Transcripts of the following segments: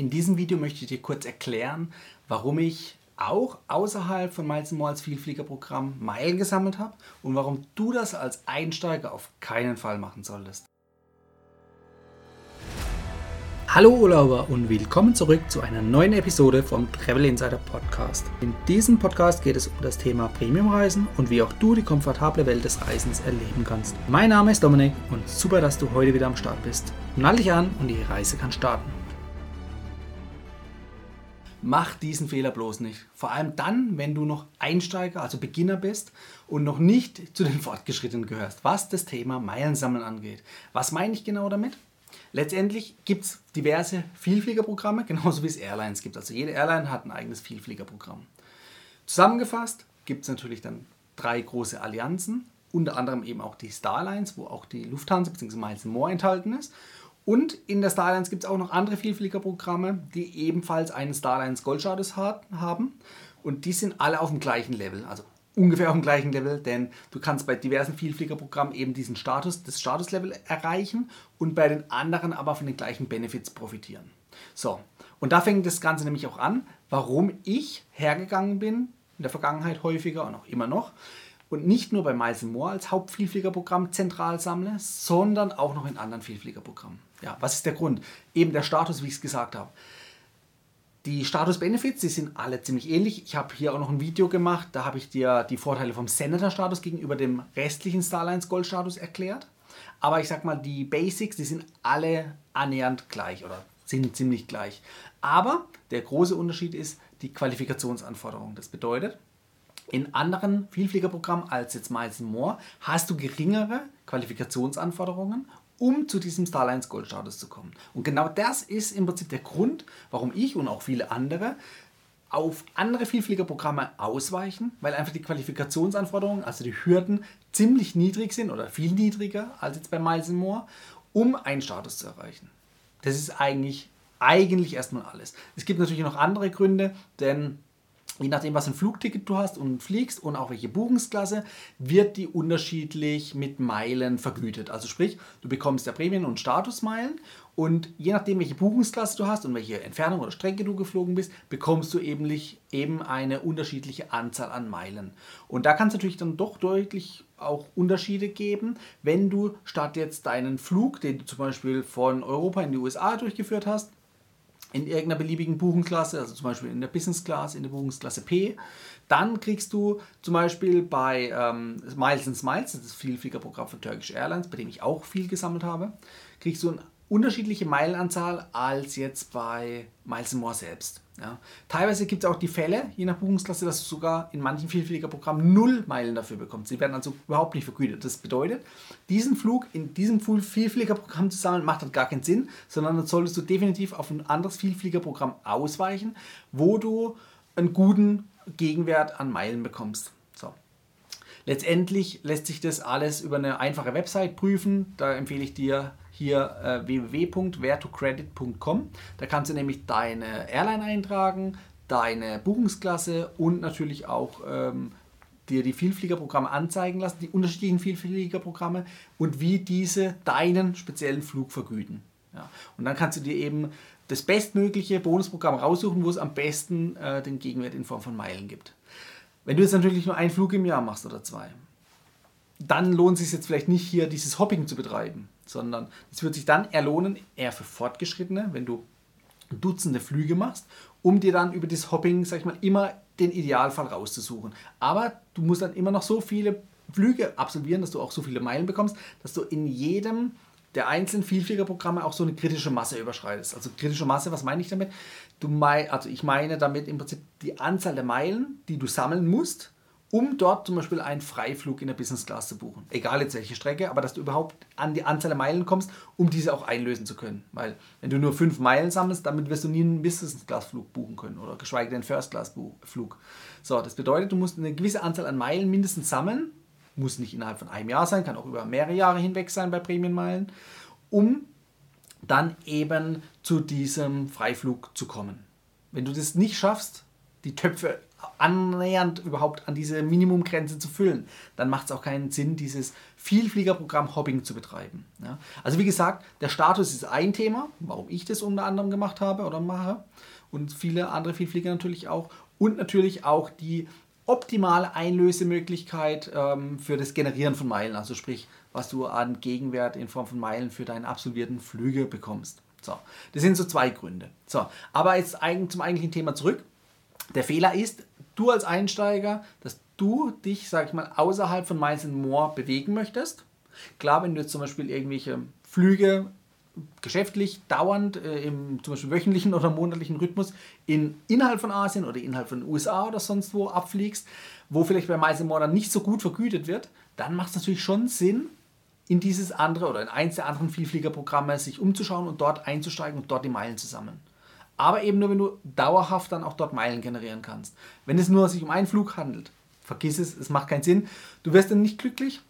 In diesem Video möchte ich dir kurz erklären, warum ich auch außerhalb von Miles als Vielfliegerprogramm Meilen gesammelt habe und warum du das als Einsteiger auf keinen Fall machen solltest. Hallo Urlauber und willkommen zurück zu einer neuen Episode vom Travel Insider Podcast. In diesem Podcast geht es um das Thema Premiumreisen und wie auch du die komfortable Welt des Reisens erleben kannst. Mein Name ist Dominik und super, dass du heute wieder am Start bist. Nall dich an und die Reise kann starten. Mach diesen Fehler bloß nicht. Vor allem dann, wenn du noch Einsteiger, also Beginner bist und noch nicht zu den Fortgeschrittenen gehörst, was das Thema Meilensammeln angeht. Was meine ich genau damit? Letztendlich gibt es diverse Vielfliegerprogramme, genauso wie es Airlines gibt. Also jede Airline hat ein eigenes Vielfliegerprogramm. Zusammengefasst gibt es natürlich dann drei große Allianzen, unter anderem eben auch die Starlines, wo auch die Lufthansa bzw. Miles More enthalten ist. Und in der Starlines gibt es auch noch andere Vielfliegerprogramme, die ebenfalls einen Starlines Goldstatus haben. Und die sind alle auf dem gleichen Level. Also ungefähr auf dem gleichen Level, denn du kannst bei diversen Vielfliegerprogrammen eben diesen Status, das Statuslevel erreichen und bei den anderen aber von den gleichen Benefits profitieren. So, und da fängt das Ganze nämlich auch an, warum ich hergegangen bin, in der Vergangenheit häufiger und auch immer noch, und nicht nur bei Miles More als Hauptvielfliegerprogramm zentral sammle, sondern auch noch in anderen Vielfliegerprogrammen. Ja, was ist der Grund? Eben der Status, wie ich es gesagt habe. Die Status-Benefits, die sind alle ziemlich ähnlich. Ich habe hier auch noch ein Video gemacht, da habe ich dir die Vorteile vom Senator-Status gegenüber dem restlichen Starlines Gold-Status erklärt. Aber ich sag mal, die Basics, die sind alle annähernd gleich oder sind ziemlich gleich. Aber der große Unterschied ist die Qualifikationsanforderung. Das bedeutet, in anderen Vielfliegerprogrammen als jetzt Miles More hast du geringere Qualifikationsanforderungen um zu diesem Starlines Gold Status zu kommen. Und genau das ist im Prinzip der Grund, warum ich und auch viele andere auf andere Vielfliegerprogramme ausweichen, weil einfach die Qualifikationsanforderungen, also die Hürden, ziemlich niedrig sind oder viel niedriger als jetzt bei Miles More, um einen Status zu erreichen. Das ist eigentlich, eigentlich erstmal alles. Es gibt natürlich noch andere Gründe, denn je nachdem, was ein Flugticket du hast und fliegst und auch welche Buchungsklasse, wird die unterschiedlich mit Meilen vergütet. Also sprich, du bekommst ja Prämien- und Statusmeilen und je nachdem, welche Buchungsklasse du hast und welche Entfernung oder Strecke du geflogen bist, bekommst du eben, eben eine unterschiedliche Anzahl an Meilen. Und da kann es natürlich dann doch deutlich auch Unterschiede geben, wenn du statt jetzt deinen Flug, den du zum Beispiel von Europa in die USA durchgeführt hast, in irgendeiner beliebigen Buchungsklasse, also zum Beispiel in der Business Class, in der Buchungsklasse P. Dann kriegst du zum Beispiel bei ähm, Miles and Smiles, das ist das Vielfliegerprogramm von Turkish Airlines, bei dem ich auch viel gesammelt habe, kriegst du ein unterschiedliche Meilenanzahl als jetzt bei Miles More selbst. Ja. Teilweise gibt es auch die Fälle, je nach Buchungsklasse, dass du sogar in manchen Vielfliegerprogrammen null Meilen dafür bekommst. Sie werden also überhaupt nicht vergütet. Das bedeutet, diesen Flug in diesem Vielfliegerprogramm zu sammeln, macht halt gar keinen Sinn, sondern dann solltest du definitiv auf ein anderes Vielfliegerprogramm ausweichen, wo du einen guten Gegenwert an Meilen bekommst. Letztendlich lässt sich das alles über eine einfache Website prüfen. Da empfehle ich dir hier äh, www.wheretocredit.com. Da kannst du nämlich deine Airline eintragen, deine Buchungsklasse und natürlich auch ähm, dir die Vielfliegerprogramme anzeigen lassen, die unterschiedlichen Vielfliegerprogramme und wie diese deinen speziellen Flug vergüten. Ja. Und dann kannst du dir eben das bestmögliche Bonusprogramm raussuchen, wo es am besten äh, den Gegenwert in Form von Meilen gibt. Wenn du jetzt natürlich nur einen Flug im Jahr machst oder zwei, dann lohnt es sich jetzt vielleicht nicht hier dieses Hopping zu betreiben, sondern es wird sich dann erlohnen, eher für Fortgeschrittene, wenn du Dutzende Flüge machst, um dir dann über das Hopping, sag ich mal, immer den Idealfall rauszusuchen. Aber du musst dann immer noch so viele Flüge absolvieren, dass du auch so viele Meilen bekommst, dass du in jedem der einzelnen Vielfliegerprogramme auch so eine kritische Masse überschreitest. Also kritische Masse, was meine ich damit? Du mein, also ich meine damit im Prinzip die Anzahl der Meilen, die du sammeln musst, um dort zum Beispiel einen Freiflug in der Business Class zu buchen. Egal jetzt welche Strecke, aber dass du überhaupt an die Anzahl der Meilen kommst, um diese auch einlösen zu können. Weil wenn du nur fünf Meilen sammelst, damit wirst du nie einen Business Class Flug buchen können oder geschweige denn einen First Class Flug. So, das bedeutet, du musst eine gewisse Anzahl an Meilen mindestens sammeln, muss nicht innerhalb von einem Jahr sein, kann auch über mehrere Jahre hinweg sein bei Prämienmeilen, um dann eben zu diesem Freiflug zu kommen. Wenn du das nicht schaffst, die Töpfe annähernd überhaupt an diese Minimumgrenze zu füllen, dann macht es auch keinen Sinn, dieses Vielfliegerprogramm Hopping zu betreiben. Ja? Also wie gesagt, der Status ist ein Thema, warum ich das unter anderem gemacht habe oder mache und viele andere Vielflieger natürlich auch und natürlich auch die optimale Einlösemöglichkeit ähm, für das Generieren von Meilen, also sprich, was du an Gegenwert in Form von Meilen für deine absolvierten Flüge bekommst. So, das sind so zwei Gründe. So, aber jetzt zum eigentlichen Thema zurück. Der Fehler ist, du als Einsteiger, dass du dich, sag ich mal, außerhalb von Miles More bewegen möchtest. Klar, wenn du jetzt zum Beispiel irgendwelche Flüge geschäftlich dauernd äh, im zum Beispiel wöchentlichen oder monatlichen Rhythmus in, innerhalb von Asien oder innerhalb von den USA oder sonst wo abfliegst, wo vielleicht bei Miles More dann nicht so gut vergütet wird, dann macht es natürlich schon Sinn, in dieses andere oder in eins der anderen Vielfliegerprogramme sich umzuschauen und dort einzusteigen und dort die Meilen zu sammeln. Aber eben nur, wenn du dauerhaft dann auch dort Meilen generieren kannst. Wenn es nur sich um einen Flug handelt, vergiss es, es macht keinen Sinn. Du wirst dann nicht glücklich,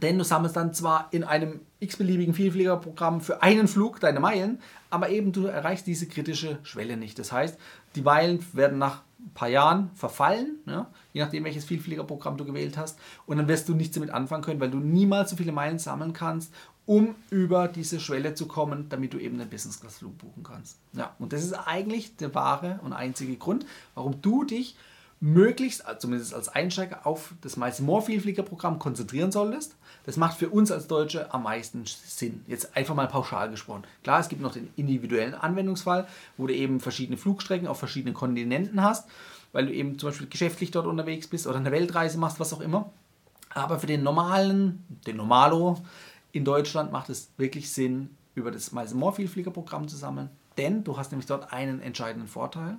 denn du sammelst dann zwar in einem x-beliebigen Vielfliegerprogramm für einen Flug deine Meilen, aber eben du erreichst diese kritische Schwelle nicht. Das heißt, die Meilen werden nach ein paar Jahren verfallen, ja, je nachdem welches Vielfliegerprogramm du gewählt hast. Und dann wirst du nichts damit anfangen können, weil du niemals so viele Meilen sammeln kannst, um über diese Schwelle zu kommen, damit du eben einen Business Class Flug buchen kannst. Ja, und das ist eigentlich der wahre und einzige Grund, warum du dich möglichst, zumindest als Einsteiger, auf das Miles More Vielfliegerprogramm konzentrieren solltest. Das macht für uns als Deutsche am meisten Sinn. Jetzt einfach mal pauschal gesprochen. Klar, es gibt noch den individuellen Anwendungsfall, wo du eben verschiedene Flugstrecken auf verschiedenen Kontinenten hast, weil du eben zum Beispiel geschäftlich dort unterwegs bist oder eine Weltreise machst, was auch immer. Aber für den normalen, den Normalo in Deutschland macht es wirklich Sinn, über das Miles More Vielfliegerprogramm zu sammeln, denn du hast nämlich dort einen entscheidenden Vorteil.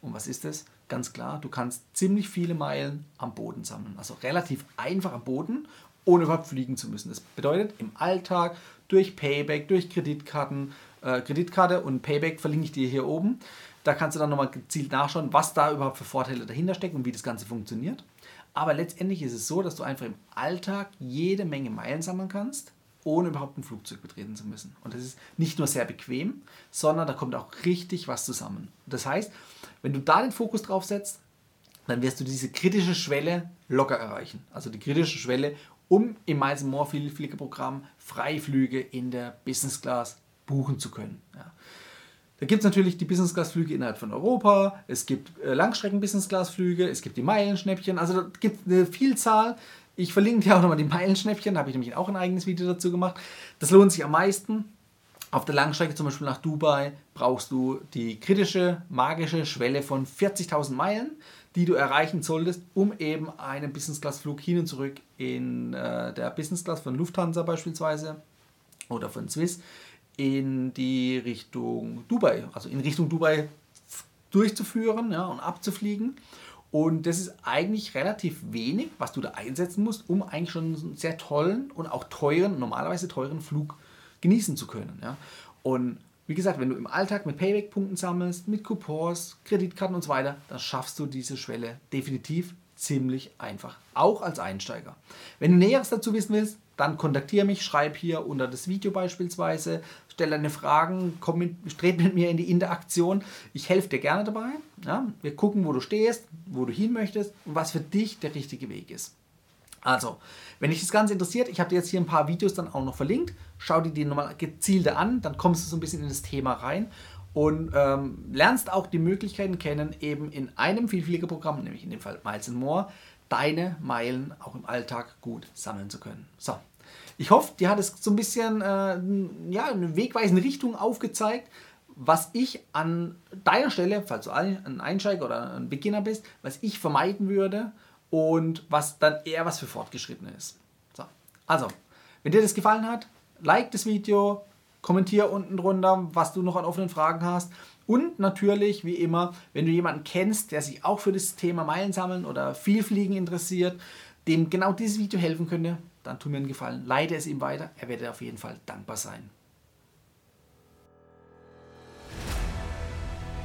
Und was ist das? Ganz klar, du kannst ziemlich viele Meilen am Boden sammeln. Also relativ einfach am Boden, ohne überhaupt fliegen zu müssen. Das bedeutet, im Alltag durch Payback, durch Kreditkarten, äh, Kreditkarte und Payback verlinke ich dir hier oben. Da kannst du dann nochmal gezielt nachschauen, was da überhaupt für Vorteile dahinter stecken und wie das Ganze funktioniert. Aber letztendlich ist es so, dass du einfach im Alltag jede Menge Meilen sammeln kannst, ohne überhaupt ein Flugzeug betreten zu müssen. Und das ist nicht nur sehr bequem, sondern da kommt auch richtig was zusammen. Das heißt, wenn du da den Fokus drauf setzt, dann wirst du diese kritische Schwelle locker erreichen. Also die kritische Schwelle, um im Miles More Fliegerprogramm Freiflüge in der Business Class buchen zu können. Ja. Da gibt es natürlich die Business Class Flüge innerhalb von Europa, es gibt äh, Langstrecken Business Class Flüge, es gibt die Meilenschnäppchen, also da gibt es eine Vielzahl. Ich verlinke dir auch nochmal die Meilenschnäppchen, da habe ich nämlich auch ein eigenes Video dazu gemacht. Das lohnt sich am meisten. Auf der Langstrecke, zum Beispiel nach Dubai, brauchst du die kritische, magische Schwelle von 40.000 Meilen, die du erreichen solltest, um eben einen Business-Class-Flug hin und zurück in äh, der Business-Class von Lufthansa beispielsweise oder von Swiss in die Richtung Dubai, also in Richtung Dubai durchzuführen ja, und abzufliegen. Und das ist eigentlich relativ wenig, was du da einsetzen musst, um eigentlich schon einen sehr tollen und auch teuren, normalerweise teuren Flug genießen zu können. Ja? Und wie gesagt, wenn du im Alltag mit Payback-Punkten sammelst, mit Coupons, Kreditkarten und so weiter, dann schaffst du diese Schwelle definitiv ziemlich einfach, auch als Einsteiger. Wenn du Näheres dazu wissen willst, dann kontaktiere mich, schreib hier unter das Video beispielsweise, stell deine Fragen, komm mit, mit mir in die Interaktion. Ich helfe dir gerne dabei. Ja? Wir gucken, wo du stehst, wo du hin möchtest und was für dich der richtige Weg ist. Also, wenn dich das Ganze interessiert, ich habe dir jetzt hier ein paar Videos dann auch noch verlinkt. Schau dir die nochmal gezielter an, dann kommst du so ein bisschen in das Thema rein und ähm, lernst auch die Möglichkeiten kennen, eben in einem Vielfliegerprogramm, nämlich in dem Fall Miles More, deine Meilen auch im Alltag gut sammeln zu können. So, ich hoffe, dir hat es so ein bisschen äh, ja, eine wegweisende Richtung aufgezeigt, was ich an deiner Stelle, falls du ein Einsteiger oder ein Beginner bist, was ich vermeiden würde und was dann eher was für Fortgeschrittene ist. So. Also, wenn dir das gefallen hat, like das Video, kommentier unten drunter, was du noch an offenen Fragen hast. Und natürlich, wie immer, wenn du jemanden kennst, der sich auch für das Thema Meilen sammeln oder Vielfliegen interessiert, dem genau dieses Video helfen könnte, dann tu mir einen Gefallen, leite es ihm weiter. Er wird auf jeden Fall dankbar sein.